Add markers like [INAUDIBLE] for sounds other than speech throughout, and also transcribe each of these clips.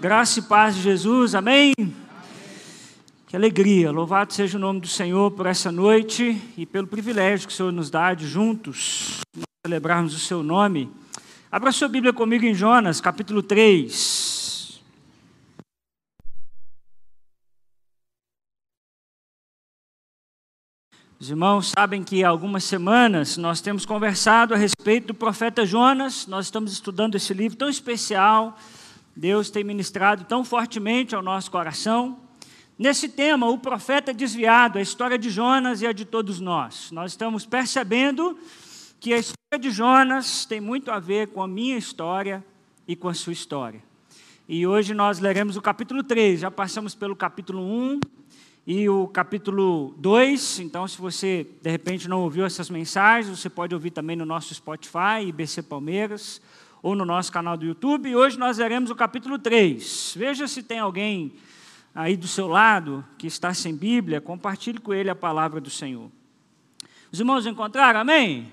Graça e paz de Jesus, amém? Que alegria, louvado seja o nome do Senhor por essa noite e pelo privilégio que o Senhor nos dá de juntos celebrarmos o seu nome. Abra sua Bíblia comigo em Jonas, capítulo 3. Os irmãos sabem que há algumas semanas nós temos conversado a respeito do profeta Jonas, nós estamos estudando esse livro tão especial Deus tem ministrado tão fortemente ao nosso coração. Nesse tema, o profeta desviado, a história de Jonas e a de todos nós. Nós estamos percebendo que a história de Jonas tem muito a ver com a minha história e com a sua história. E hoje nós leremos o capítulo 3, já passamos pelo capítulo 1 e o capítulo 2. Então, se você de repente não ouviu essas mensagens, você pode ouvir também no nosso Spotify, IBC Palmeiras ou no nosso canal do YouTube. E hoje nós leremos o capítulo 3. Veja se tem alguém aí do seu lado que está sem Bíblia, compartilhe com ele a palavra do Senhor. Os irmãos encontraram? Amém? Amém.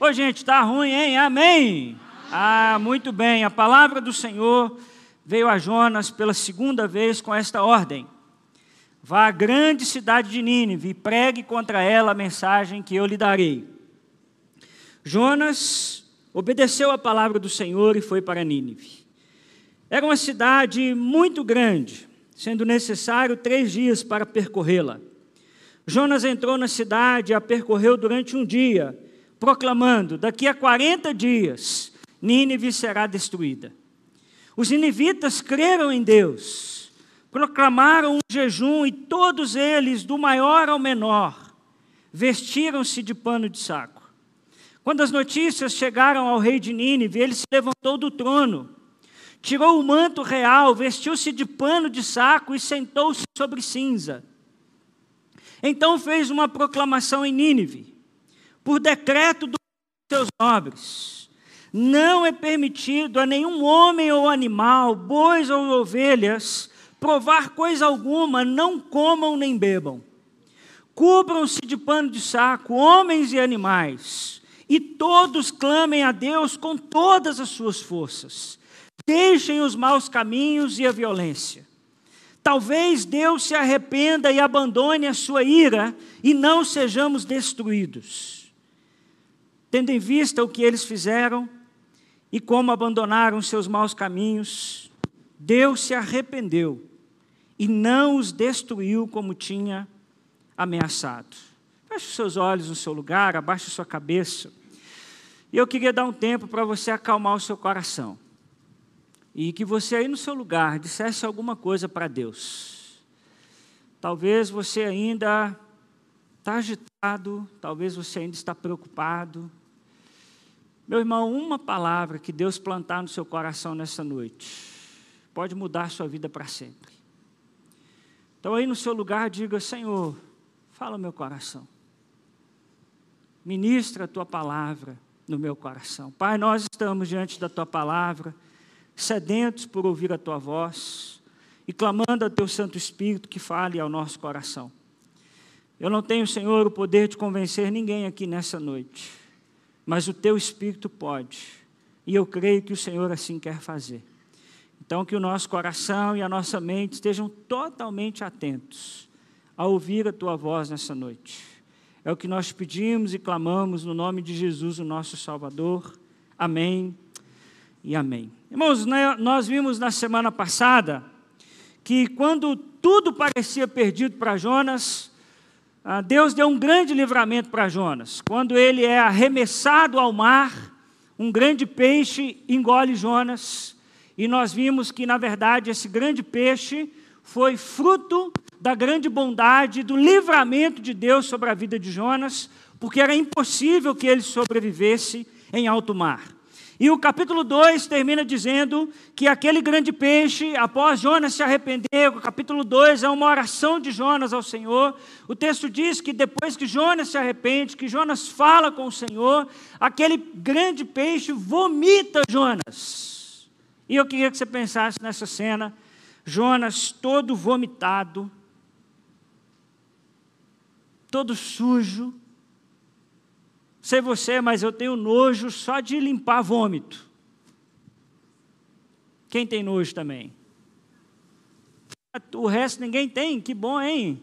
Ô gente, está ruim, hein? Amém? Amém? Ah, muito bem. A palavra do Senhor veio a Jonas pela segunda vez com esta ordem. Vá à grande cidade de Nínive e pregue contra ela a mensagem que eu lhe darei. Jonas obedeceu a palavra do Senhor e foi para Nínive. Era uma cidade muito grande, sendo necessário três dias para percorrê-la. Jonas entrou na cidade e a percorreu durante um dia, proclamando: daqui a 40 dias, Nínive será destruída. Os ninivitas creram em Deus, proclamaram um jejum e todos eles, do maior ao menor, vestiram-se de pano de saco. Quando as notícias chegaram ao rei de Nínive, ele se levantou do trono, tirou o manto real, vestiu-se de pano de saco e sentou-se sobre cinza. Então fez uma proclamação em Nínive, por decreto dos seus nobres: Não é permitido a nenhum homem ou animal, bois ou ovelhas, provar coisa alguma, não comam nem bebam. Cubram-se de pano de saco, homens e animais e todos clamem a Deus com todas as suas forças. Deixem os maus caminhos e a violência. Talvez Deus se arrependa e abandone a sua ira e não sejamos destruídos. Tendo em vista o que eles fizeram e como abandonaram seus maus caminhos, Deus se arrependeu e não os destruiu como tinha ameaçado. Feche os seus olhos no seu lugar, abaixe sua cabeça. E eu queria dar um tempo para você acalmar o seu coração. E que você aí no seu lugar dissesse alguma coisa para Deus. Talvez você ainda está agitado, talvez você ainda está preocupado. Meu irmão, uma palavra que Deus plantar no seu coração nessa noite pode mudar sua vida para sempre. Então, aí no seu lugar, diga: Senhor, fala meu coração, ministra a tua palavra no meu coração. Pai, nós estamos diante da tua palavra, sedentos por ouvir a tua voz e clamando a teu Santo Espírito que fale ao nosso coração. Eu não tenho, Senhor, o poder de convencer ninguém aqui nessa noite, mas o teu Espírito pode, e eu creio que o Senhor assim quer fazer. Então, que o nosso coração e a nossa mente estejam totalmente atentos a ouvir a tua voz nessa noite. É o que nós pedimos e clamamos no nome de Jesus, o nosso Salvador. Amém e amém. Irmãos, né, nós vimos na semana passada que quando tudo parecia perdido para Jonas, ah, Deus deu um grande livramento para Jonas. Quando ele é arremessado ao mar, um grande peixe engole Jonas, e nós vimos que, na verdade, esse grande peixe foi fruto da grande bondade, do livramento de Deus sobre a vida de Jonas, porque era impossível que ele sobrevivesse em alto mar. E o capítulo 2 termina dizendo que aquele grande peixe, após Jonas se arrepender, o capítulo 2 é uma oração de Jonas ao Senhor. O texto diz que depois que Jonas se arrepende, que Jonas fala com o Senhor, aquele grande peixe vomita Jonas. E eu queria que você pensasse nessa cena: Jonas todo vomitado, todo sujo. Sei você, mas eu tenho nojo só de limpar vômito. Quem tem nojo também? o resto ninguém tem, que bom, hein?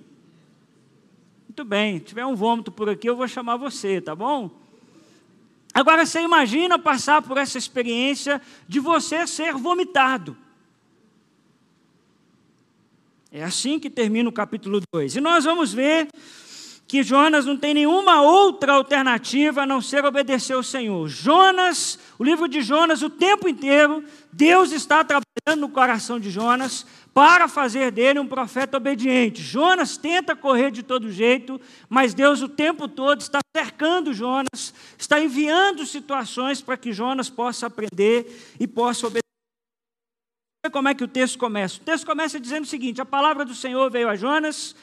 Muito bem, se tiver um vômito por aqui, eu vou chamar você, tá bom? Agora você imagina passar por essa experiência de você ser vomitado. É assim que termina o capítulo 2. E nós vamos ver que Jonas não tem nenhuma outra alternativa a não ser obedecer ao Senhor. Jonas, o livro de Jonas, o tempo inteiro, Deus está trabalhando no coração de Jonas para fazer dele um profeta obediente. Jonas tenta correr de todo jeito, mas Deus o tempo todo está cercando Jonas, está enviando situações para que Jonas possa aprender e possa obedecer. Como é que o texto começa? O texto começa dizendo o seguinte: a palavra do Senhor veio a Jonas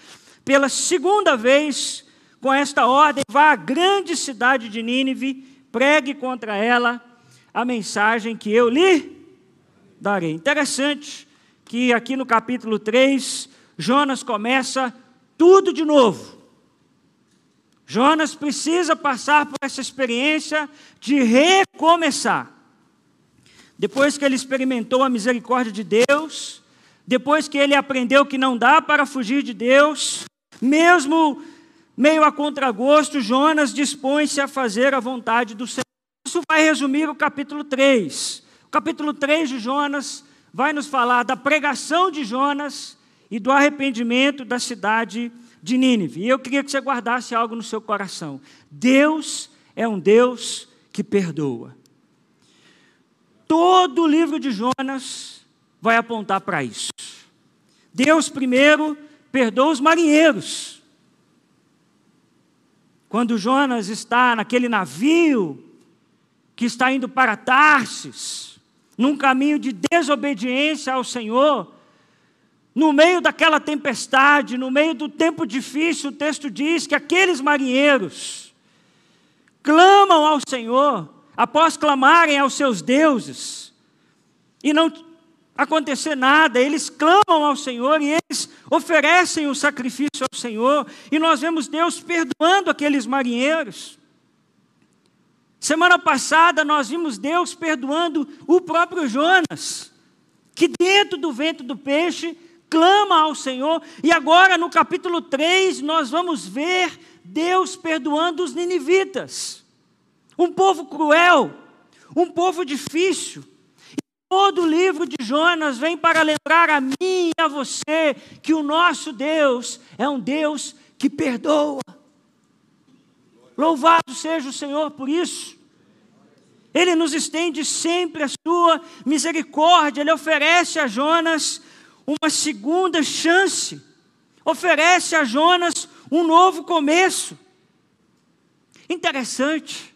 pela segunda vez com esta ordem: vá à grande cidade de Nínive, pregue contra ela a mensagem que eu lhe darei. Interessante que aqui no capítulo 3, Jonas começa tudo de novo. Jonas precisa passar por essa experiência de recomeçar. Depois que ele experimentou a misericórdia de Deus, depois que ele aprendeu que não dá para fugir de Deus, mesmo meio a contragosto, Jonas dispõe-se a fazer a vontade do Senhor. Isso vai resumir o capítulo 3. O capítulo 3 de Jonas vai nos falar da pregação de Jonas e do arrependimento da cidade de Nínive. E eu queria que você guardasse algo no seu coração. Deus é um Deus que perdoa. Todo o livro de Jonas vai apontar para isso. Deus primeiro perdoa os marinheiros. Quando Jonas está naquele navio que está indo para Tarsis, num caminho de desobediência ao Senhor, no meio daquela tempestade, no meio do tempo difícil, o texto diz que aqueles marinheiros clamam ao Senhor, após clamarem aos seus deuses, e não acontecer nada, eles clamam ao Senhor e eles oferecem o sacrifício ao Senhor, e nós vemos Deus perdoando aqueles marinheiros. Semana passada nós vimos Deus perdoando o próprio Jonas, que dentro do vento do peixe clama ao Senhor, e agora no capítulo 3 nós vamos ver Deus perdoando os ninivitas, um povo cruel, um povo difícil, Todo o livro de Jonas vem para lembrar a mim e a você que o nosso Deus é um Deus que perdoa. Louvado seja o Senhor por isso. Ele nos estende sempre a sua misericórdia, ele oferece a Jonas uma segunda chance, oferece a Jonas um novo começo. Interessante,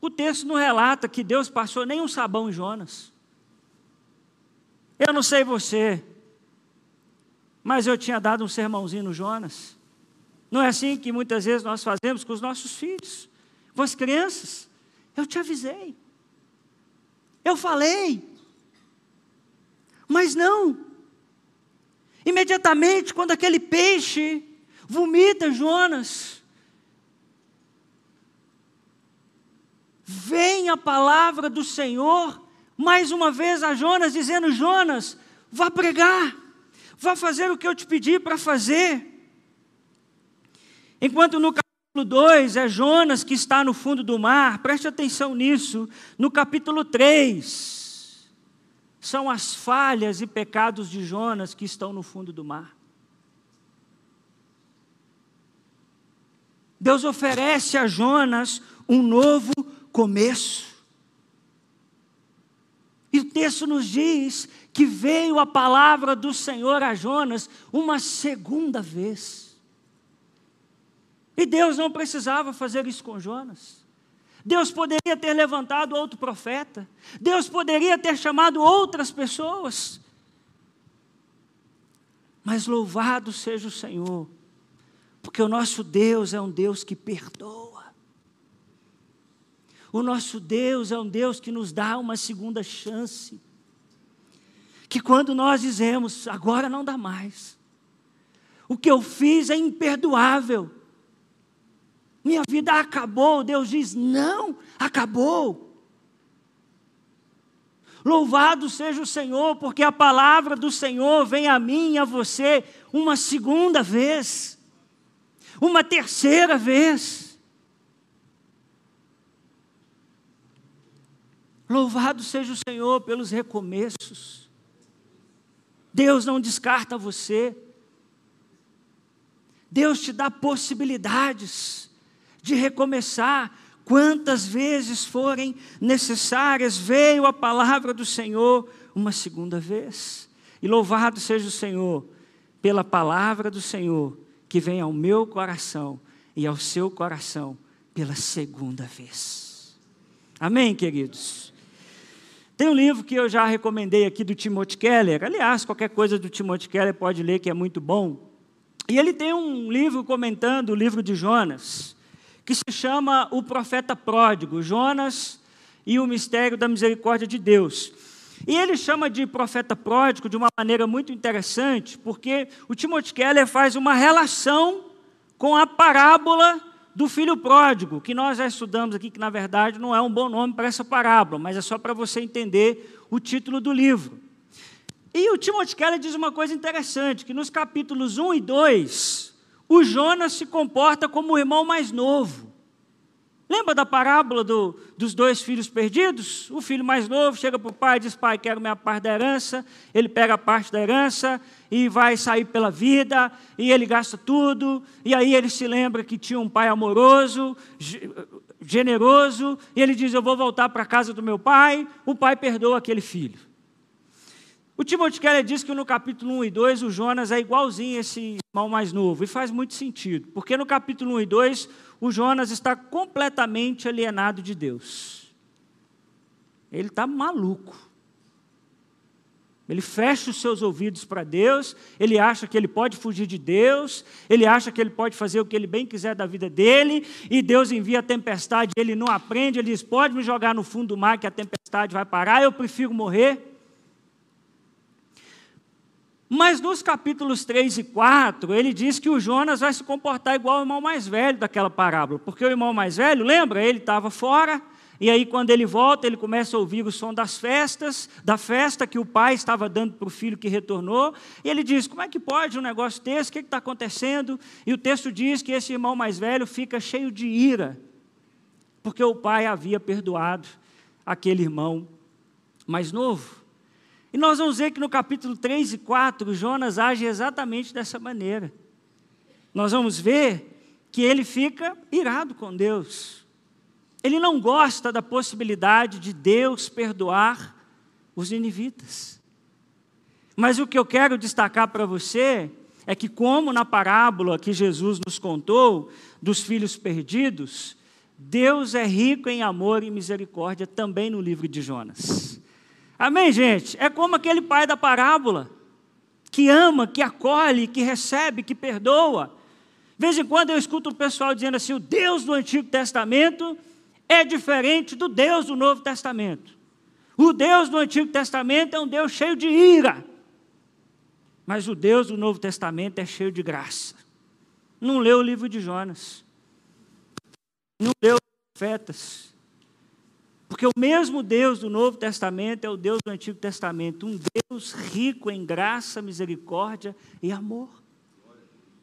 o texto não relata que Deus passou nem um sabão em Jonas. Eu não sei você, mas eu tinha dado um sermãozinho no Jonas. Não é assim que muitas vezes nós fazemos com os nossos filhos, com as crianças. Eu te avisei. Eu falei. Mas não. Imediatamente, quando aquele peixe vomita Jonas, vem a palavra do Senhor mais uma vez a Jonas, dizendo: Jonas, vá pregar, vá fazer o que eu te pedi para fazer. Enquanto no capítulo 2 é Jonas que está no fundo do mar, preste atenção nisso. No capítulo 3, são as falhas e pecados de Jonas que estão no fundo do mar. Deus oferece a Jonas um novo começo. E o texto nos diz que veio a palavra do Senhor a Jonas uma segunda vez. E Deus não precisava fazer isso com Jonas. Deus poderia ter levantado outro profeta. Deus poderia ter chamado outras pessoas. Mas louvado seja o Senhor, porque o nosso Deus é um Deus que perdoa. O nosso Deus é um Deus que nos dá uma segunda chance. Que quando nós dizemos, agora não dá mais, o que eu fiz é imperdoável, minha vida acabou, Deus diz, não, acabou. Louvado seja o Senhor, porque a palavra do Senhor vem a mim e a você uma segunda vez, uma terceira vez. Louvado seja o Senhor pelos recomeços. Deus não descarta você. Deus te dá possibilidades de recomeçar quantas vezes forem necessárias. Veio a palavra do Senhor uma segunda vez. E louvado seja o Senhor pela palavra do Senhor que vem ao meu coração e ao seu coração pela segunda vez. Amém, queridos? Tem um livro que eu já recomendei aqui do Timothy Keller. Aliás, qualquer coisa do Timothy Keller pode ler que é muito bom. E ele tem um livro comentando o livro de Jonas, que se chama O Profeta Pródigo, Jonas e o Mistério da Misericórdia de Deus. E ele chama de profeta pródigo de uma maneira muito interessante, porque o Timothy Keller faz uma relação com a parábola do filho pródigo, que nós já estudamos aqui, que na verdade não é um bom nome para essa parábola, mas é só para você entender o título do livro. E o Timothy Keller diz uma coisa interessante, que nos capítulos 1 e 2, o Jonas se comporta como o irmão mais novo. Lembra da parábola do, dos dois filhos perdidos? O filho mais novo chega para o pai e diz: Pai, quero minha parte da herança. Ele pega a parte da herança e vai sair pela vida, e ele gasta tudo. E aí ele se lembra que tinha um pai amoroso, generoso, e ele diz: Eu vou voltar para a casa do meu pai. O pai perdoa aquele filho. O Timothy Keller diz que no capítulo 1 e 2 o Jonas é igualzinho a esse irmão mais novo, e faz muito sentido, porque no capítulo 1 e 2 o Jonas está completamente alienado de Deus. Ele está maluco. Ele fecha os seus ouvidos para Deus, ele acha que ele pode fugir de Deus, ele acha que ele pode fazer o que ele bem quiser da vida dele, e Deus envia a tempestade, ele não aprende, ele diz: pode me jogar no fundo do mar que a tempestade vai parar, eu prefiro morrer. Mas nos capítulos 3 e 4, ele diz que o Jonas vai se comportar igual ao irmão mais velho daquela parábola, porque o irmão mais velho, lembra, ele estava fora, e aí quando ele volta, ele começa a ouvir o som das festas, da festa que o pai estava dando para o filho que retornou, e ele diz: Como é que pode um negócio desse? O que está acontecendo? E o texto diz que esse irmão mais velho fica cheio de ira, porque o pai havia perdoado aquele irmão mais novo. E nós vamos ver que no capítulo 3 e 4, Jonas age exatamente dessa maneira. Nós vamos ver que ele fica irado com Deus. Ele não gosta da possibilidade de Deus perdoar os ninivitas. Mas o que eu quero destacar para você é que, como na parábola que Jesus nos contou dos filhos perdidos, Deus é rico em amor e misericórdia também no livro de Jonas. Amém, gente? É como aquele pai da parábola, que ama, que acolhe, que recebe, que perdoa. De vez em quando eu escuto o pessoal dizendo assim: o Deus do Antigo Testamento é diferente do Deus do Novo Testamento. O Deus do Antigo Testamento é um Deus cheio de ira, mas o Deus do Novo Testamento é cheio de graça. Não leu o livro de Jonas, não leu os profetas, porque o mesmo Deus do Novo Testamento é o Deus do Antigo Testamento, um Deus rico em graça, misericórdia e amor.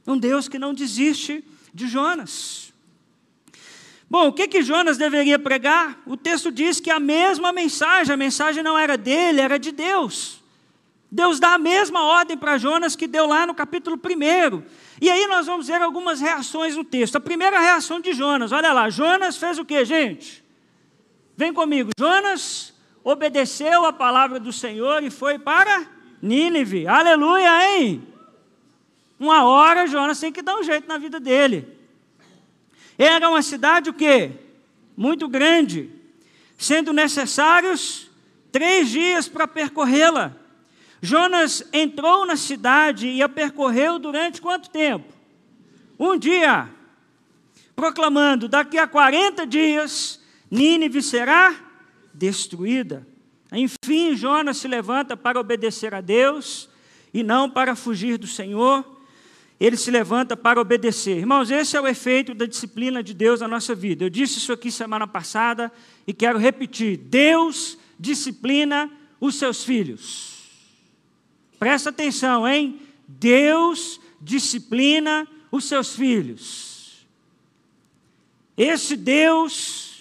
Um Deus que não desiste de Jonas. Bom, o que que Jonas deveria pregar? O texto diz que a mesma mensagem, a mensagem não era dele, era de Deus. Deus dá a mesma ordem para Jonas que deu lá no capítulo 1. E aí nós vamos ver algumas reações no texto. A primeira reação de Jonas, olha lá, Jonas fez o que, gente? Vem comigo. Jonas obedeceu a palavra do Senhor e foi para Nínive. Aleluia, hein? Uma hora Jonas tem que dar um jeito na vida dele. Era uma cidade o quê? Muito grande, sendo necessários três dias para percorrê-la. Jonas entrou na cidade e a percorreu durante quanto tempo? Um dia, proclamando: daqui a 40 dias Nínive será destruída. Enfim, Jonas se levanta para obedecer a Deus e não para fugir do Senhor. Ele se levanta para obedecer. Irmãos, esse é o efeito da disciplina de Deus na nossa vida. Eu disse isso aqui semana passada e quero repetir: Deus disciplina os seus filhos. Presta atenção, hein? Deus disciplina os seus filhos. Esse Deus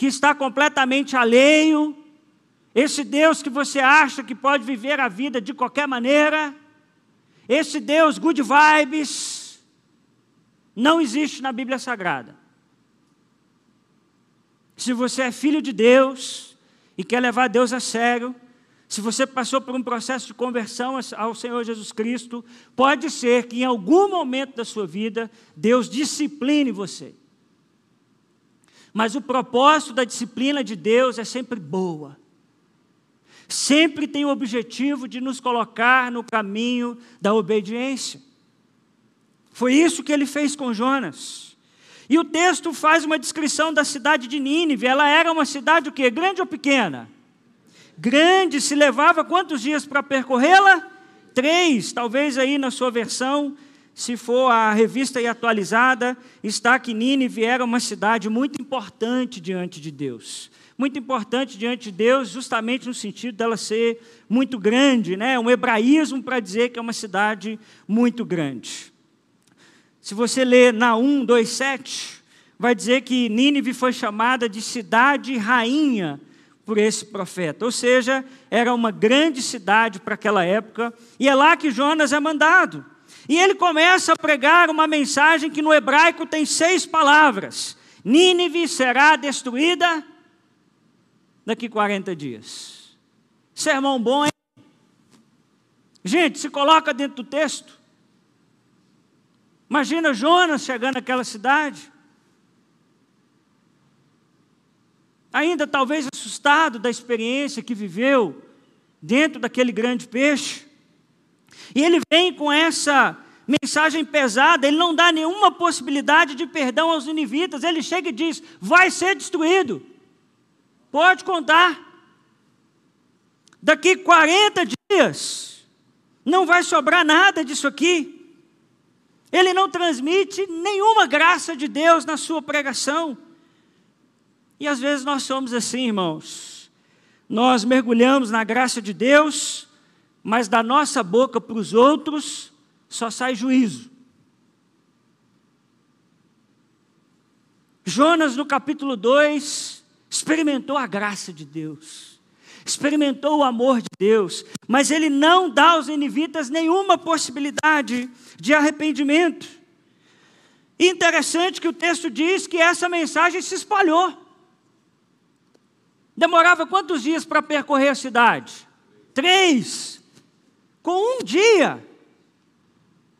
que está completamente alheio, esse Deus que você acha que pode viver a vida de qualquer maneira, esse Deus good vibes, não existe na Bíblia Sagrada. Se você é filho de Deus e quer levar Deus a sério, se você passou por um processo de conversão ao Senhor Jesus Cristo, pode ser que em algum momento da sua vida Deus discipline você. Mas o propósito da disciplina de Deus é sempre boa. Sempre tem o objetivo de nos colocar no caminho da obediência. Foi isso que ele fez com Jonas. E o texto faz uma descrição da cidade de Nínive. Ela era uma cidade o quê? Grande ou pequena? grande, se levava quantos dias para percorrê-la? Três, talvez aí na sua versão, se for a revista e atualizada, está que Nínive era uma cidade muito importante diante de Deus. Muito importante diante de Deus, justamente no sentido dela ser muito grande, né? um hebraísmo para dizer que é uma cidade muito grande. Se você ler Naum 2,7, vai dizer que Nínive foi chamada de cidade rainha por esse profeta. Ou seja, era uma grande cidade para aquela época, e é lá que Jonas é mandado. E ele começa a pregar uma mensagem que no hebraico tem seis palavras: Nínive será destruída daqui 40 dias. Sermão bom, hein? Gente, se coloca dentro do texto. Imagina Jonas chegando naquela cidade. ainda talvez assustado da experiência que viveu dentro daquele grande peixe. E ele vem com essa mensagem pesada, ele não dá nenhuma possibilidade de perdão aos ninivitas, ele chega e diz: vai ser destruído. Pode contar. Daqui 40 dias, não vai sobrar nada disso aqui. Ele não transmite nenhuma graça de Deus na sua pregação. E às vezes nós somos assim, irmãos. Nós mergulhamos na graça de Deus, mas da nossa boca para os outros só sai juízo. Jonas, no capítulo 2, experimentou a graça de Deus, experimentou o amor de Deus, mas ele não dá aos ninivitas nenhuma possibilidade de arrependimento. interessante que o texto diz que essa mensagem se espalhou. Demorava quantos dias para percorrer a cidade? Três. Com um dia,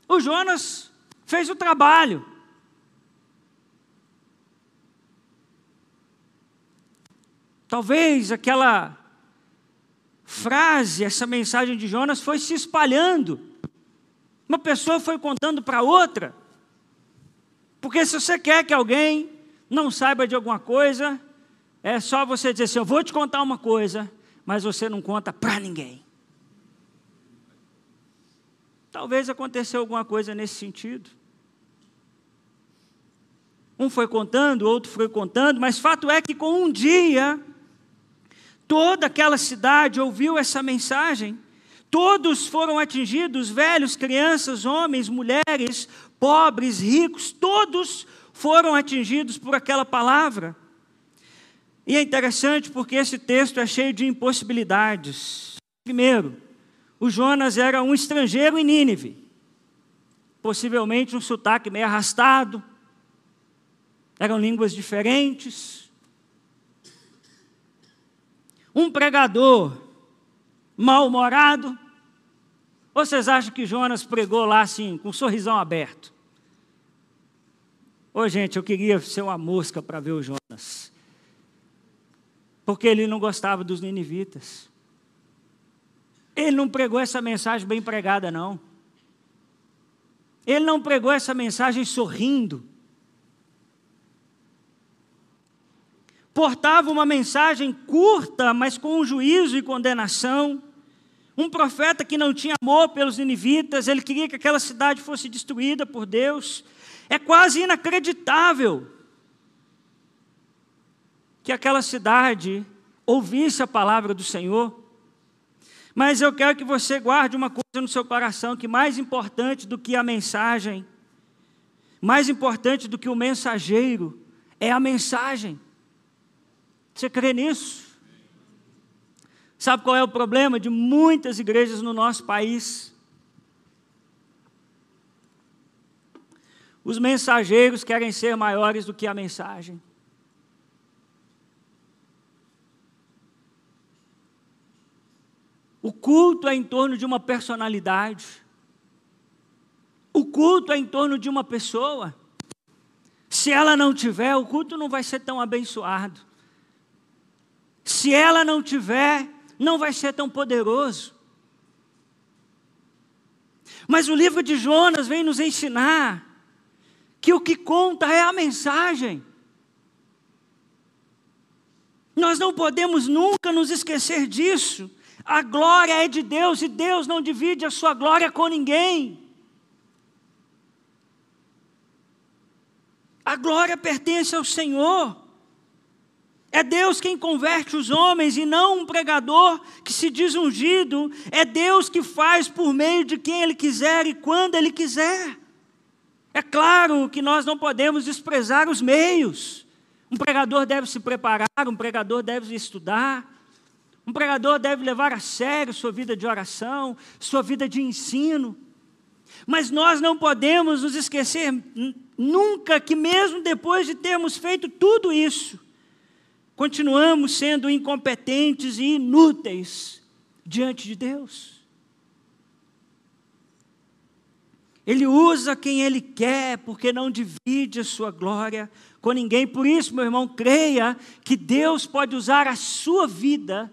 o Jonas fez o trabalho. Talvez aquela frase, essa mensagem de Jonas foi se espalhando. Uma pessoa foi contando para outra. Porque se você quer que alguém não saiba de alguma coisa, é só você dizer assim: eu vou te contar uma coisa, mas você não conta para ninguém. Talvez aconteceu alguma coisa nesse sentido. Um foi contando, outro foi contando, mas fato é que com um dia, toda aquela cidade ouviu essa mensagem. Todos foram atingidos, velhos, crianças, homens, mulheres, pobres, ricos, todos foram atingidos por aquela palavra. E é interessante porque esse texto é cheio de impossibilidades. Primeiro, o Jonas era um estrangeiro em Nínive, possivelmente um sotaque meio arrastado, eram línguas diferentes. Um pregador mal-humorado. Ou vocês acham que Jonas pregou lá assim, com um sorrisão aberto? Ô gente, eu queria ser uma mosca para ver o Jonas porque ele não gostava dos ninivitas. Ele não pregou essa mensagem bem pregada, não. Ele não pregou essa mensagem sorrindo. Portava uma mensagem curta, mas com juízo e condenação. Um profeta que não tinha amor pelos ninivitas, ele queria que aquela cidade fosse destruída por Deus. É quase inacreditável que aquela cidade ouvisse a palavra do Senhor. Mas eu quero que você guarde uma coisa no seu coração: que mais importante do que a mensagem, mais importante do que o mensageiro, é a mensagem. Você crê nisso? Sabe qual é o problema de muitas igrejas no nosso país? Os mensageiros querem ser maiores do que a mensagem. O culto é em torno de uma personalidade. O culto é em torno de uma pessoa. Se ela não tiver, o culto não vai ser tão abençoado. Se ela não tiver, não vai ser tão poderoso. Mas o livro de Jonas vem nos ensinar que o que conta é a mensagem. Nós não podemos nunca nos esquecer disso. A glória é de Deus e Deus não divide a sua glória com ninguém. A glória pertence ao Senhor. É Deus quem converte os homens e não um pregador que se diz ungido. É Deus que faz por meio de quem Ele quiser e quando Ele quiser. É claro que nós não podemos desprezar os meios. Um pregador deve se preparar, um pregador deve estudar, um pregador deve levar a sério sua vida de oração, sua vida de ensino. Mas nós não podemos nos esquecer nunca que, mesmo depois de termos feito tudo isso, continuamos sendo incompetentes e inúteis diante de Deus. Ele usa quem ele quer, porque não divide a sua glória com ninguém. Por isso, meu irmão, creia que Deus pode usar a sua vida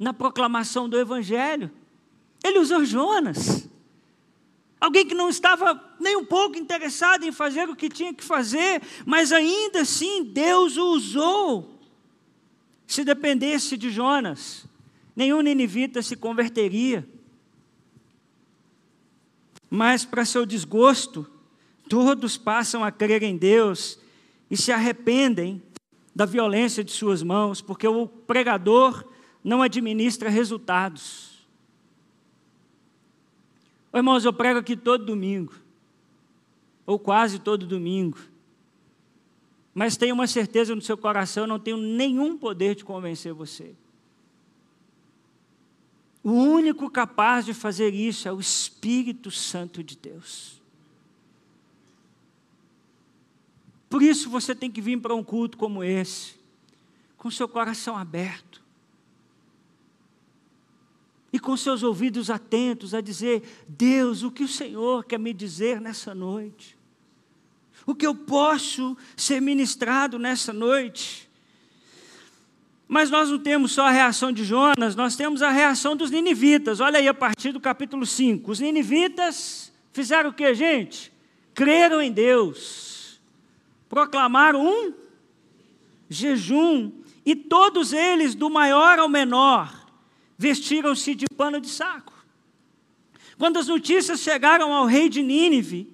na proclamação do Evangelho. Ele usou Jonas. Alguém que não estava nem um pouco interessado em fazer o que tinha que fazer, mas ainda assim Deus o usou. Se dependesse de Jonas, nenhum ninivita se converteria. Mas, para seu desgosto, todos passam a crer em Deus e se arrependem da violência de suas mãos, porque o pregador não administra resultados. Irmãos, eu prego aqui todo domingo, ou quase todo domingo, mas tenho uma certeza no seu coração, eu não tenho nenhum poder de convencer você. O único capaz de fazer isso é o Espírito Santo de Deus. Por isso você tem que vir para um culto como esse, com seu coração aberto, e com seus ouvidos atentos a dizer: Deus, o que o Senhor quer me dizer nessa noite? O que eu posso ser ministrado nessa noite? Mas nós não temos só a reação de Jonas, nós temos a reação dos ninivitas. Olha aí a partir do capítulo 5. Os ninivitas fizeram o que, gente? Creram em Deus, proclamaram um jejum, e todos eles, do maior ao menor, vestiram-se de pano de saco. Quando as notícias chegaram ao rei de Nínive,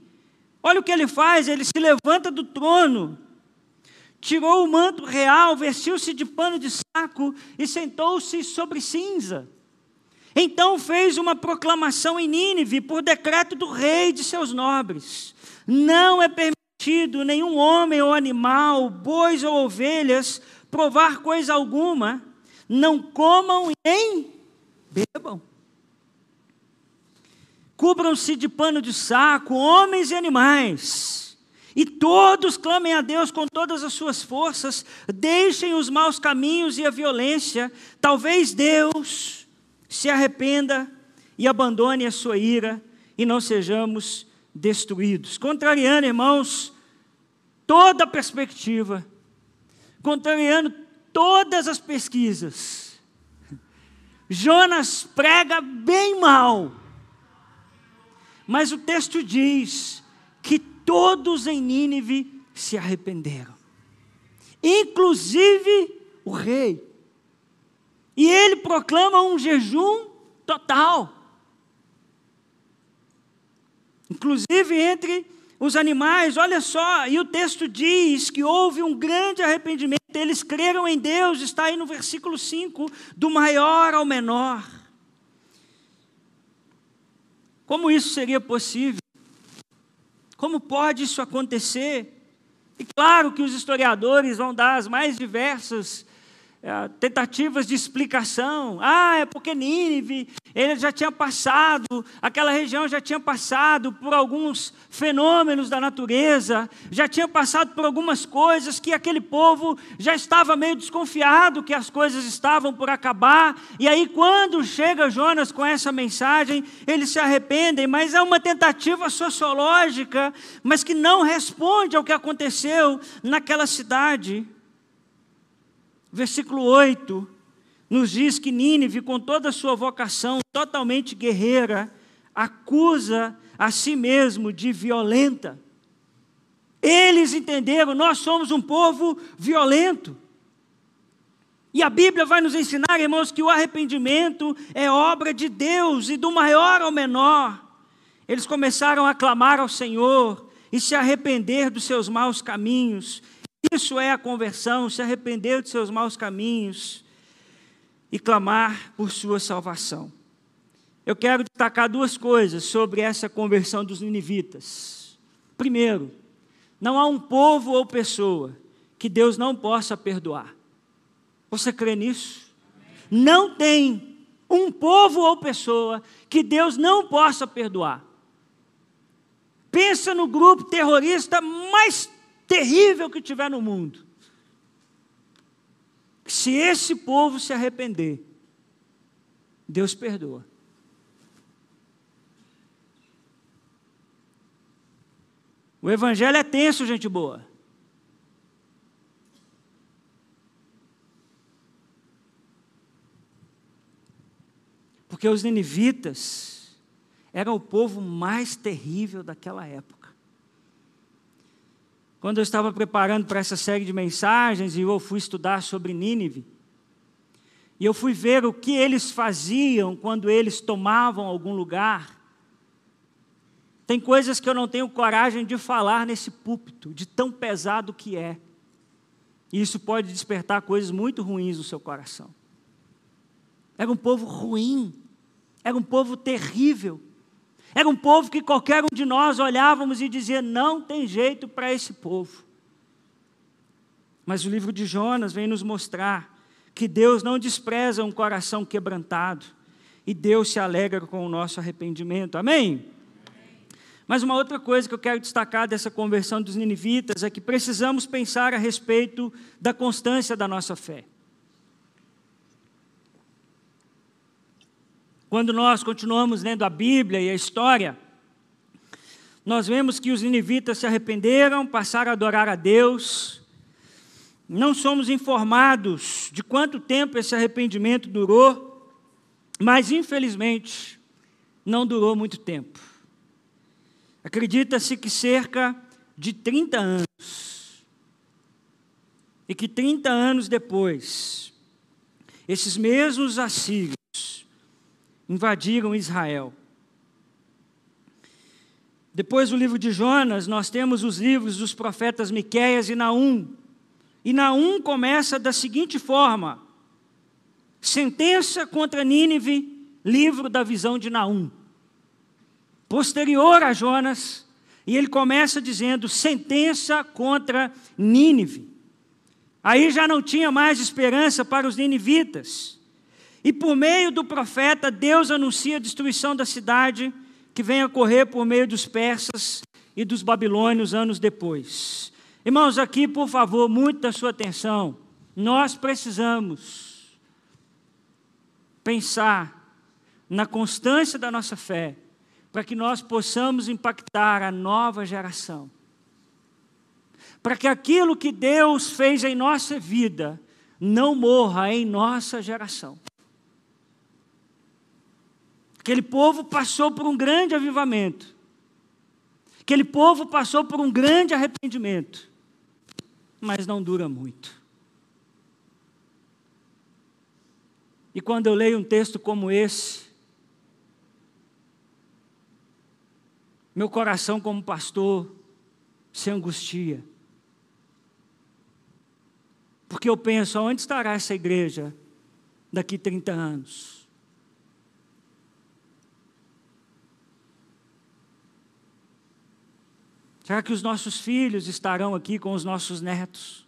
olha o que ele faz: ele se levanta do trono, tirou o manto real, vestiu-se de pano de saco e sentou-se sobre cinza. Então fez uma proclamação em Nínive, por decreto do rei e de seus nobres: Não é permitido nenhum homem ou animal, bois ou ovelhas, provar coisa alguma, não comam nem bebam. Cubram-se de pano de saco, homens e animais, e todos clamem a Deus com todas as suas forças, deixem os maus caminhos e a violência, talvez Deus se arrependa e abandone a sua ira e não sejamos destruídos. Contrariando, irmãos, toda a perspectiva, contrariando todas as pesquisas, Jonas prega bem mal. Mas o texto diz que todos em Nínive se arrependeram, inclusive o rei. E ele proclama um jejum total. Inclusive entre os animais, olha só, e o texto diz que houve um grande arrependimento, eles creram em Deus, está aí no versículo 5, do maior ao menor. Como isso seria possível? Como pode isso acontecer? E claro que os historiadores vão dar as mais diversas é, tentativas de explicação. Ah, é porque Nínive, ele já tinha passado, aquela região já tinha passado por alguns fenômenos da natureza, já tinha passado por algumas coisas que aquele povo já estava meio desconfiado que as coisas estavam por acabar. E aí, quando chega Jonas com essa mensagem, eles se arrependem, mas é uma tentativa sociológica, mas que não responde ao que aconteceu naquela cidade versículo 8, nos diz que Nínive, com toda a sua vocação totalmente guerreira, acusa a si mesmo de violenta. Eles entenderam, nós somos um povo violento. E a Bíblia vai nos ensinar, irmãos, que o arrependimento é obra de Deus e do maior ao menor. Eles começaram a clamar ao Senhor e se arrepender dos seus maus caminhos isso é a conversão, se arrepender de seus maus caminhos e clamar por sua salvação. Eu quero destacar duas coisas sobre essa conversão dos ninivitas. Primeiro, não há um povo ou pessoa que Deus não possa perdoar. Você crê nisso? Não tem um povo ou pessoa que Deus não possa perdoar. Pensa no grupo terrorista mais terrível que tiver no mundo. Se esse povo se arrepender, Deus perdoa. O evangelho é tenso, gente boa. Porque os ninivitas eram o povo mais terrível daquela época. Quando eu estava preparando para essa série de mensagens e eu fui estudar sobre Nínive, e eu fui ver o que eles faziam quando eles tomavam algum lugar. Tem coisas que eu não tenho coragem de falar nesse púlpito, de tão pesado que é. E isso pode despertar coisas muito ruins no seu coração. Era um povo ruim, era um povo terrível. Era um povo que qualquer um de nós olhávamos e dizia: não tem jeito para esse povo. Mas o livro de Jonas vem nos mostrar que Deus não despreza um coração quebrantado e Deus se alegra com o nosso arrependimento. Amém? Mas uma outra coisa que eu quero destacar dessa conversão dos ninivitas é que precisamos pensar a respeito da constância da nossa fé. Quando nós continuamos lendo a Bíblia e a história, nós vemos que os ninivitas se arrependeram, passaram a adorar a Deus. Não somos informados de quanto tempo esse arrependimento durou, mas infelizmente não durou muito tempo. Acredita-se que cerca de 30 anos. E que 30 anos depois, esses mesmos assírios invadiram Israel. Depois do livro de Jonas, nós temos os livros dos profetas Miqueias e Naum. E Naum começa da seguinte forma: Sentença contra Nínive, livro da visão de Naum. Posterior a Jonas, e ele começa dizendo: sentença contra Nínive. Aí já não tinha mais esperança para os ninivitas. E por meio do profeta, Deus anuncia a destruição da cidade que vem a ocorrer por meio dos persas e dos babilônios anos depois. Irmãos, aqui, por favor, muita sua atenção. Nós precisamos pensar na constância da nossa fé, para que nós possamos impactar a nova geração. Para que aquilo que Deus fez em nossa vida não morra em nossa geração. Aquele povo passou por um grande avivamento. Aquele povo passou por um grande arrependimento. Mas não dura muito. E quando eu leio um texto como esse, meu coração, como pastor, se angustia. Porque eu penso, onde estará essa igreja daqui 30 anos? Será que os nossos filhos estarão aqui com os nossos netos?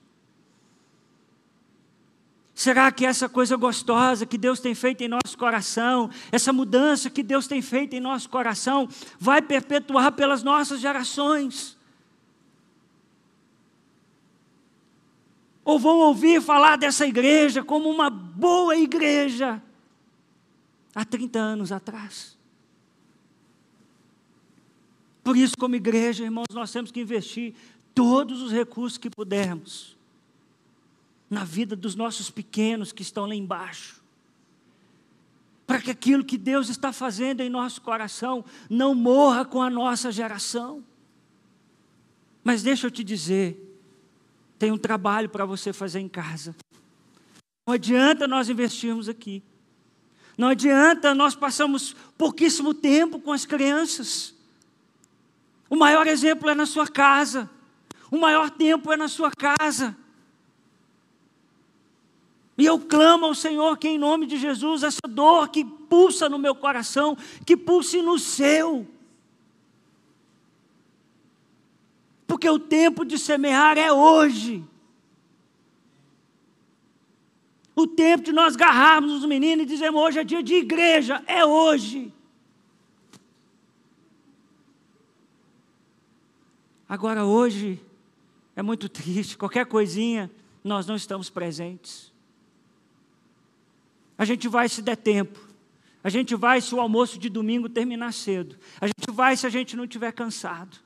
Será que essa coisa gostosa que Deus tem feito em nosso coração, essa mudança que Deus tem feito em nosso coração, vai perpetuar pelas nossas gerações? Ou vão ouvir falar dessa igreja como uma boa igreja há 30 anos atrás? Por isso, como igreja, irmãos, nós temos que investir todos os recursos que pudermos na vida dos nossos pequenos que estão lá embaixo. Para que aquilo que Deus está fazendo em nosso coração não morra com a nossa geração. Mas deixa eu te dizer, tem um trabalho para você fazer em casa. Não adianta nós investirmos aqui. Não adianta nós passamos pouquíssimo tempo com as crianças. O maior exemplo é na sua casa. O maior tempo é na sua casa. E eu clamo ao Senhor que, em nome de Jesus, essa dor que pulsa no meu coração, que pulse no seu. Porque o tempo de semear é hoje. O tempo de nós agarrarmos os meninos e dizermos: hoje é dia de igreja, é hoje. Agora, hoje, é muito [LAUGHS] triste, qualquer coisinha, nós não estamos presentes. A gente vai se der tempo. A gente vai se o almoço de domingo terminar cedo. A gente vai se a gente não estiver cansado.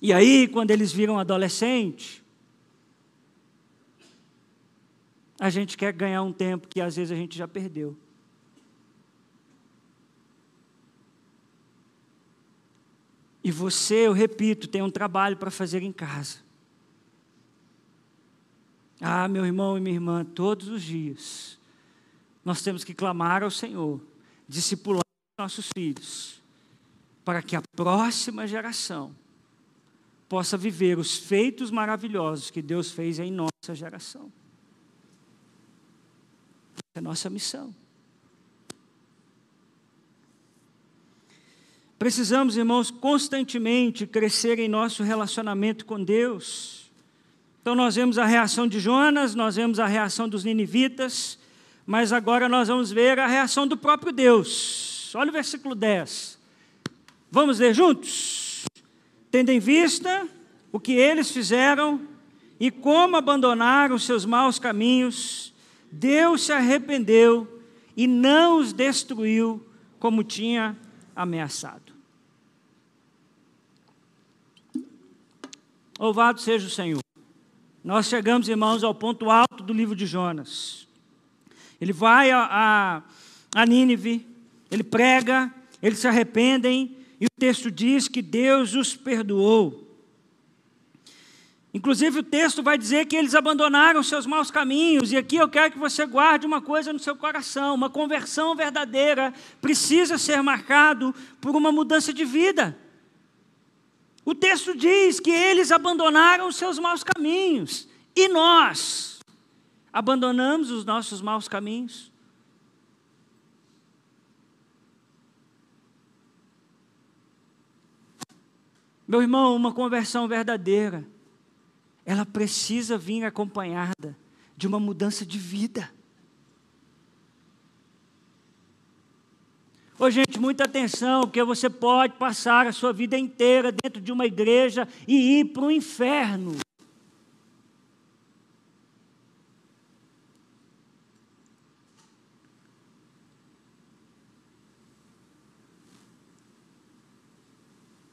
E aí, quando eles viram adolescente, a gente quer ganhar um tempo que às vezes a gente já perdeu. E você, eu repito, tem um trabalho para fazer em casa. Ah, meu irmão e minha irmã, todos os dias, nós temos que clamar ao Senhor, discipular nossos filhos, para que a próxima geração possa viver os feitos maravilhosos que Deus fez em nossa geração. É a nossa missão. Precisamos, irmãos, constantemente crescer em nosso relacionamento com Deus. Então, nós vemos a reação de Jonas, nós vemos a reação dos ninivitas, mas agora nós vamos ver a reação do próprio Deus. Olha o versículo 10. Vamos ler juntos? Tendo em vista o que eles fizeram e como abandonaram seus maus caminhos, Deus se arrependeu e não os destruiu como tinha ameaçado. Louvado seja o Senhor. Nós chegamos, irmãos, ao ponto alto do livro de Jonas. Ele vai a, a, a Nínive, ele prega, eles se arrependem, e o texto diz que Deus os perdoou. Inclusive, o texto vai dizer que eles abandonaram seus maus caminhos, e aqui eu quero que você guarde uma coisa no seu coração: uma conversão verdadeira precisa ser marcado por uma mudança de vida. O texto diz que eles abandonaram os seus maus caminhos. E nós abandonamos os nossos maus caminhos? Meu irmão, uma conversão verdadeira, ela precisa vir acompanhada de uma mudança de vida. Ô, gente, muita atenção, porque você pode passar a sua vida inteira dentro de uma igreja e ir para o inferno.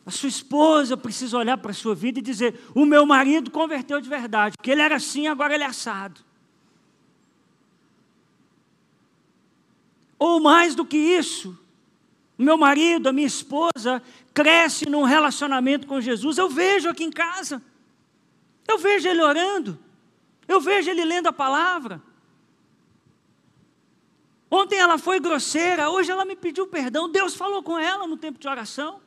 A sua esposa precisa olhar para a sua vida e dizer: O meu marido converteu de verdade, porque ele era assim, agora ele é assado. Ou mais do que isso, o meu marido, a minha esposa, cresce num relacionamento com Jesus. Eu vejo aqui em casa. Eu vejo ele orando. Eu vejo ele lendo a palavra. Ontem ela foi grosseira, hoje ela me pediu perdão. Deus falou com ela no tempo de oração.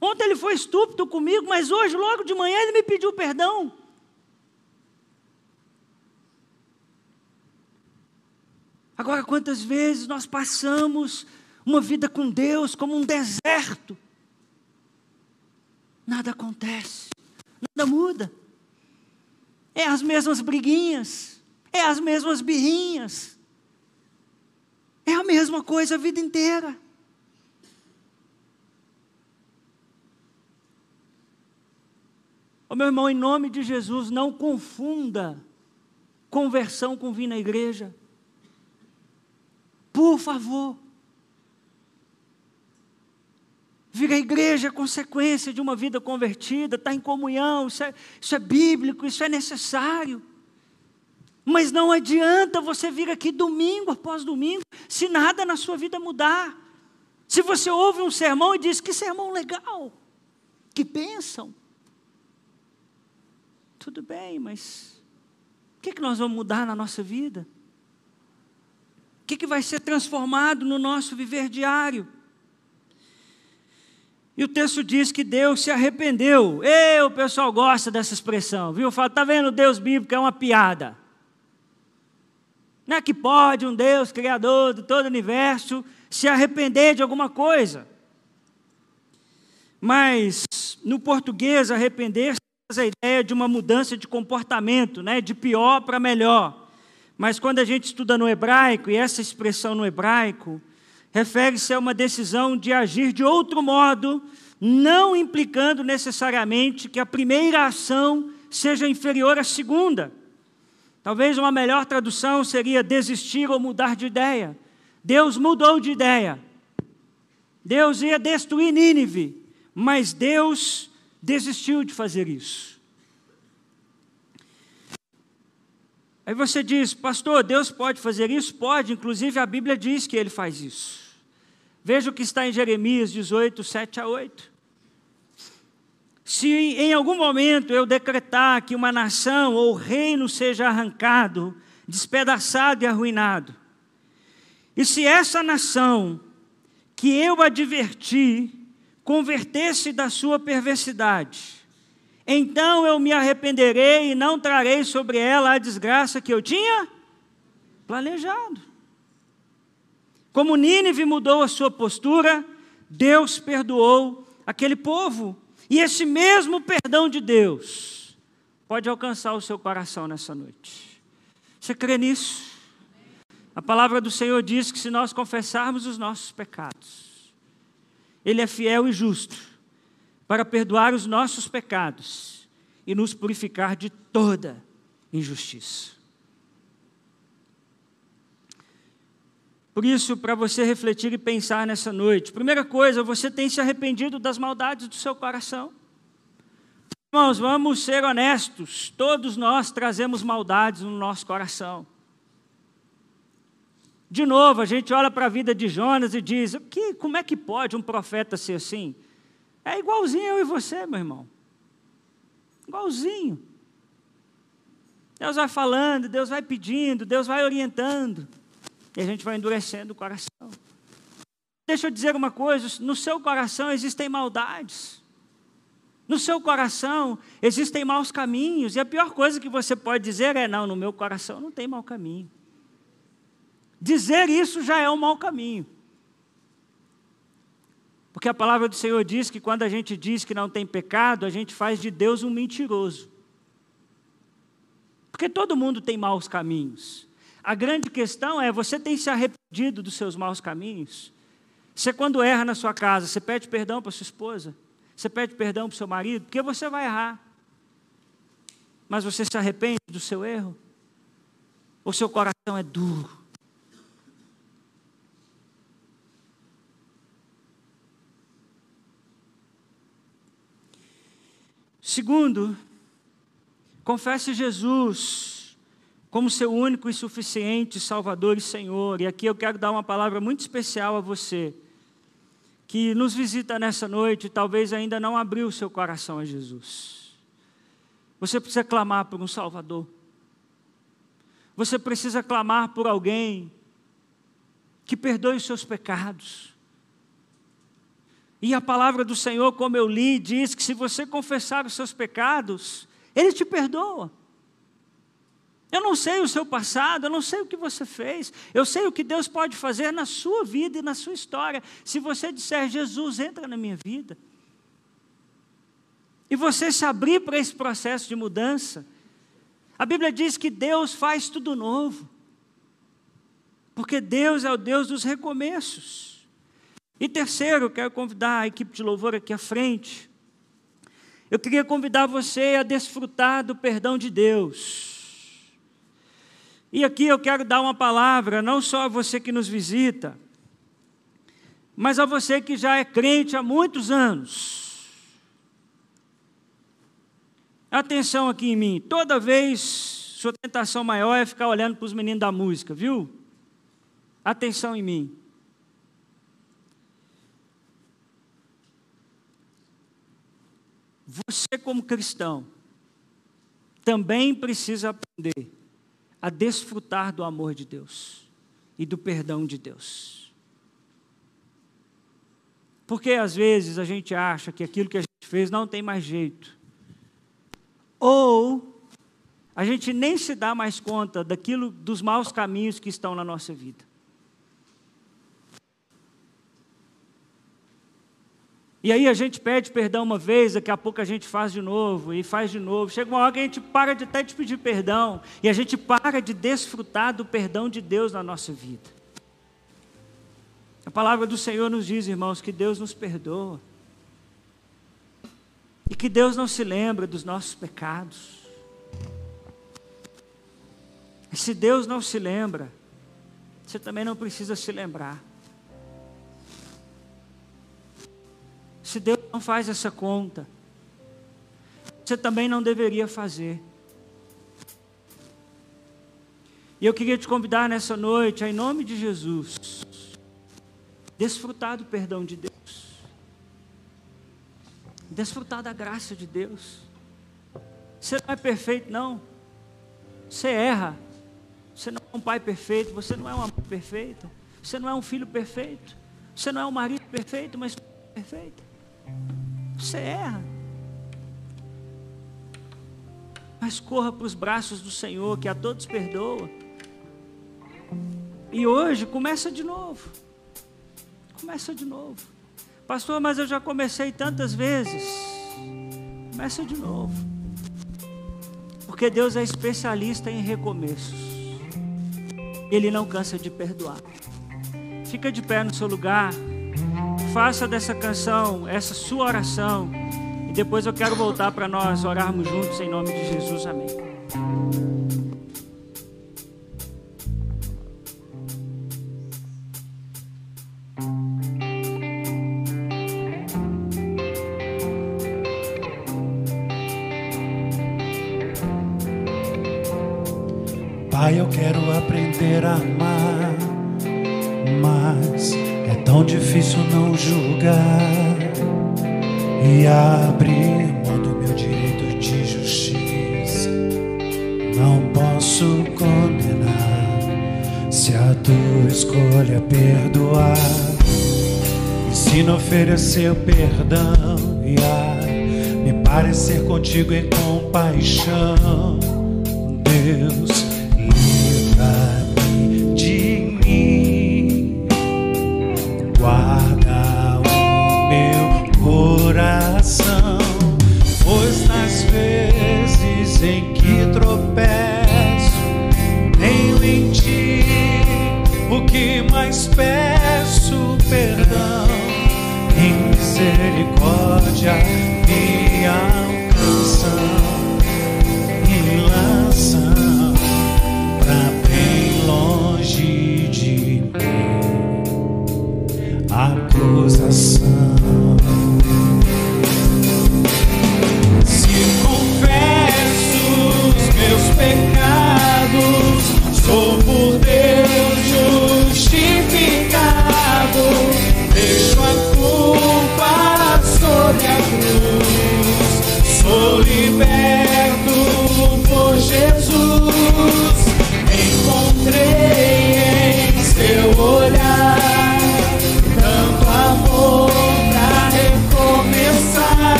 Ontem ele foi estúpido comigo, mas hoje, logo de manhã, ele me pediu perdão. Agora, quantas vezes nós passamos uma vida com Deus como um deserto, nada acontece, nada muda. É as mesmas briguinhas, é as mesmas birrinhas, é a mesma coisa a vida inteira. Ô meu irmão, em nome de Jesus, não confunda conversão com vir na igreja. Por favor. Vir à igreja é consequência de uma vida convertida, está em comunhão, isso é, isso é bíblico, isso é necessário. Mas não adianta você vir aqui domingo após domingo, se nada na sua vida mudar. Se você ouve um sermão e diz que sermão legal, que pensam. Tudo bem, mas o que, que nós vamos mudar na nossa vida? O que, que vai ser transformado no nosso viver diário? E o texto diz que Deus se arrependeu. E o pessoal gosta dessa expressão, viu? Fala, tá vendo? Deus bíblico é uma piada. Não é que pode um Deus criador de todo o universo se arrepender de alguma coisa. Mas no português, arrepender-se a ideia de uma mudança de comportamento, né, de pior para melhor. Mas quando a gente estuda no hebraico, e essa expressão no hebraico, refere-se a uma decisão de agir de outro modo, não implicando necessariamente que a primeira ação seja inferior à segunda. Talvez uma melhor tradução seria desistir ou mudar de ideia. Deus mudou de ideia. Deus ia destruir Nínive, mas Deus desistiu de fazer isso. Aí você diz, pastor, Deus pode fazer isso? Pode, inclusive a Bíblia diz que ele faz isso. Veja o que está em Jeremias 18, 7 a 8. Se em algum momento eu decretar que uma nação ou reino seja arrancado, despedaçado e arruinado, e se essa nação que eu adverti converter-se da sua perversidade. Então eu me arrependerei e não trarei sobre ela a desgraça que eu tinha planejado. Como Nínive mudou a sua postura, Deus perdoou aquele povo. E esse mesmo perdão de Deus pode alcançar o seu coração nessa noite. Você crê nisso? A palavra do Senhor diz que se nós confessarmos os nossos pecados, ele é fiel e justo para perdoar os nossos pecados e nos purificar de toda injustiça. Por isso, para você refletir e pensar nessa noite, primeira coisa, você tem se arrependido das maldades do seu coração. Irmãos, vamos ser honestos, todos nós trazemos maldades no nosso coração. De novo, a gente olha para a vida de Jonas e diz: que, como é que pode um profeta ser assim? É igualzinho eu e você, meu irmão. Igualzinho. Deus vai falando, Deus vai pedindo, Deus vai orientando. E a gente vai endurecendo o coração. Deixa eu dizer uma coisa: no seu coração existem maldades. No seu coração existem maus caminhos. E a pior coisa que você pode dizer é: não, no meu coração não tem mau caminho. Dizer isso já é um mau caminho. Porque a palavra do Senhor diz que quando a gente diz que não tem pecado, a gente faz de Deus um mentiroso. Porque todo mundo tem maus caminhos. A grande questão é: você tem se arrependido dos seus maus caminhos? Você, quando erra na sua casa, você pede perdão para sua esposa? Você pede perdão para o seu marido? Porque você vai errar. Mas você se arrepende do seu erro? Ou seu coração é duro? Segundo, confesse Jesus como seu único e suficiente Salvador e Senhor. E aqui eu quero dar uma palavra muito especial a você, que nos visita nessa noite e talvez ainda não abriu seu coração a Jesus. Você precisa clamar por um Salvador. Você precisa clamar por alguém que perdoe os seus pecados e a palavra do Senhor, como eu li, diz que se você confessar os seus pecados, Ele te perdoa. Eu não sei o seu passado, eu não sei o que você fez, eu sei o que Deus pode fazer na sua vida e na sua história. Se você disser, Jesus, entra na minha vida, e você se abrir para esse processo de mudança, a Bíblia diz que Deus faz tudo novo, porque Deus é o Deus dos recomeços. E terceiro, quero convidar a equipe de louvor aqui à frente. Eu queria convidar você a desfrutar do perdão de Deus. E aqui eu quero dar uma palavra, não só a você que nos visita, mas a você que já é crente há muitos anos. Atenção aqui em mim, toda vez sua tentação maior é ficar olhando para os meninos da música, viu? Atenção em mim. Você, como cristão, também precisa aprender a desfrutar do amor de Deus e do perdão de Deus. Porque às vezes a gente acha que aquilo que a gente fez não tem mais jeito. Ou a gente nem se dá mais conta daquilo dos maus caminhos que estão na nossa vida. E aí a gente pede perdão uma vez, daqui a pouco a gente faz de novo e faz de novo. Chega uma hora que a gente para de até de pedir perdão e a gente para de desfrutar do perdão de Deus na nossa vida. A palavra do Senhor nos diz, irmãos, que Deus nos perdoa. E que Deus não se lembra dos nossos pecados. E se Deus não se lembra, você também não precisa se lembrar. Se Deus não faz essa conta, você também não deveria fazer. E eu queria te convidar nessa noite, em nome de Jesus, desfrutar do perdão de Deus, desfrutar da graça de Deus. Você não é perfeito, não. Você erra. Você não é um pai perfeito, você não é uma mãe perfeita, você não é um filho perfeito, você não é um marido perfeito, mas perfeito. Você erra. Mas corra para os braços do Senhor, que a todos perdoa. E hoje começa de novo. Começa de novo. Pastor, mas eu já comecei tantas vezes. Começa de novo. Porque Deus é especialista em recomeços. Ele não cansa de perdoar. Fica de pé no seu lugar faça dessa canção essa sua oração. E depois eu quero voltar para nós orarmos juntos em nome de Jesus. Amém. Oferecer perdão e a me parecer contigo em compaixão, Deus lose us.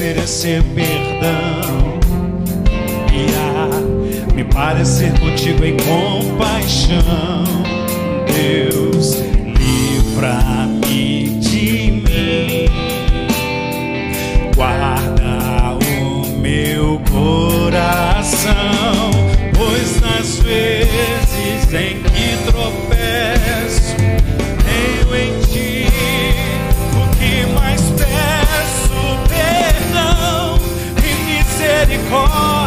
Oferecer perdão e a me parecer contigo em compaixão. Deus, livra-me misericórdia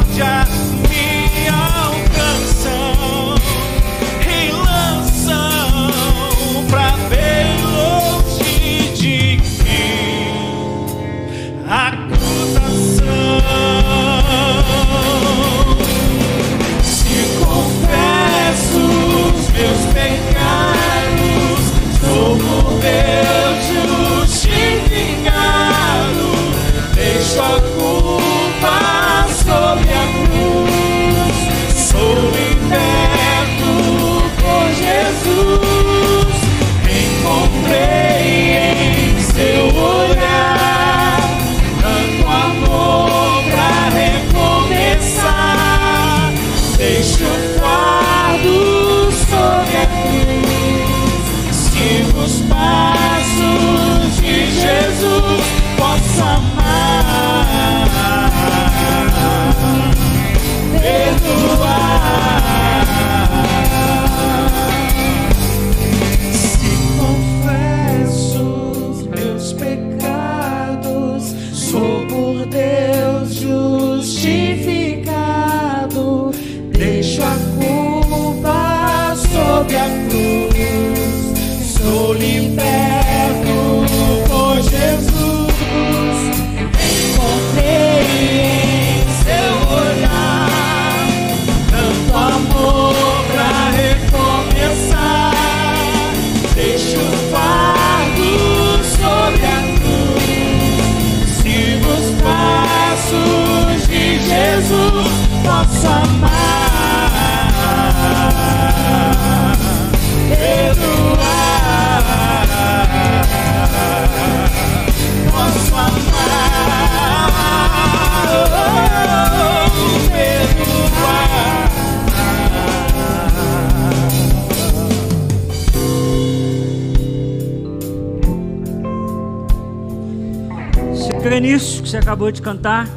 nisso que você acabou de cantar?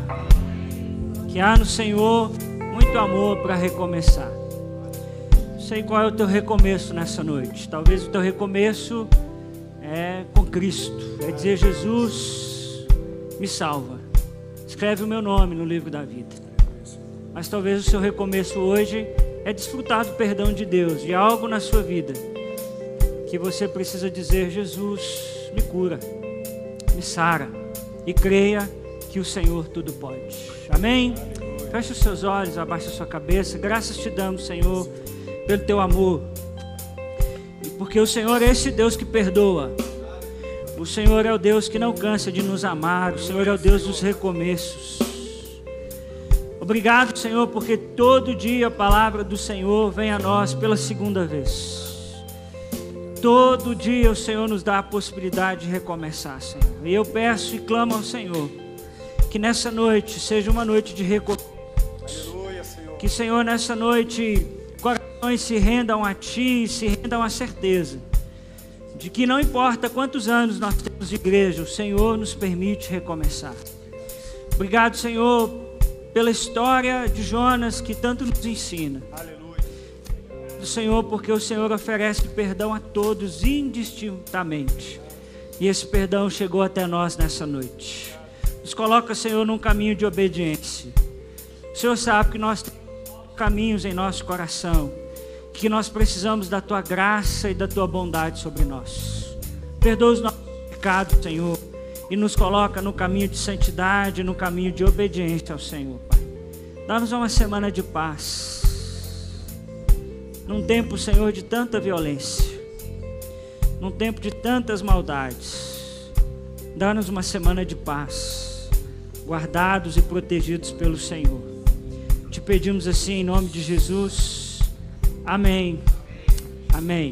Que há no Senhor muito amor para recomeçar. Não sei qual é o teu recomeço nessa noite. Talvez o teu recomeço é com Cristo. É dizer, Jesus, me salva. Escreve o meu nome no livro da vida. Mas talvez o seu recomeço hoje é desfrutar do perdão de Deus, de algo na sua vida que você precisa dizer: Jesus, me cura, me sara e creia que o Senhor tudo pode. Amém? Feche os seus olhos, abaixa a sua cabeça. Graças te damos, Senhor, pelo teu amor. E porque o Senhor é esse Deus que perdoa. O Senhor é o Deus que não cansa de nos amar. O Senhor é o Deus dos recomeços. Obrigado, Senhor, porque todo dia a palavra do Senhor vem a nós pela segunda vez. Todo dia o Senhor nos dá a possibilidade de recomeçar, Senhor. E eu peço e clamo ao Senhor que nessa noite seja uma noite de recomeço. Que, Senhor, nessa noite corações se rendam a Ti, e se rendam à certeza de que não importa quantos anos nós temos de igreja, o Senhor nos permite recomeçar. Obrigado, Senhor, pela história de Jonas que tanto nos ensina. Do Senhor, porque o Senhor oferece perdão a todos indistintamente. E esse perdão chegou até nós nessa noite. Nos coloca, Senhor, num caminho de obediência. O Senhor sabe que nós temos caminhos em nosso coração, que nós precisamos da tua graça e da tua bondade sobre nós. Perdoa os nossos pecados, Senhor, e nos coloca no caminho de santidade, no caminho de obediência ao Senhor, Pai. Dá-nos uma semana de paz. Num tempo, Senhor, de tanta violência, num tempo de tantas maldades, dá-nos uma semana de paz, guardados e protegidos pelo Senhor. Te pedimos assim em nome de Jesus. Amém. Amém.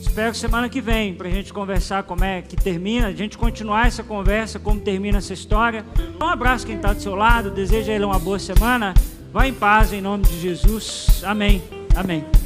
Espero semana que vem para a gente conversar como é que termina, a gente continuar essa conversa, como termina essa história. Um abraço quem está do seu lado, desejo a ele uma boa semana. Vá em paz em nome de Jesus. Amém. Amém.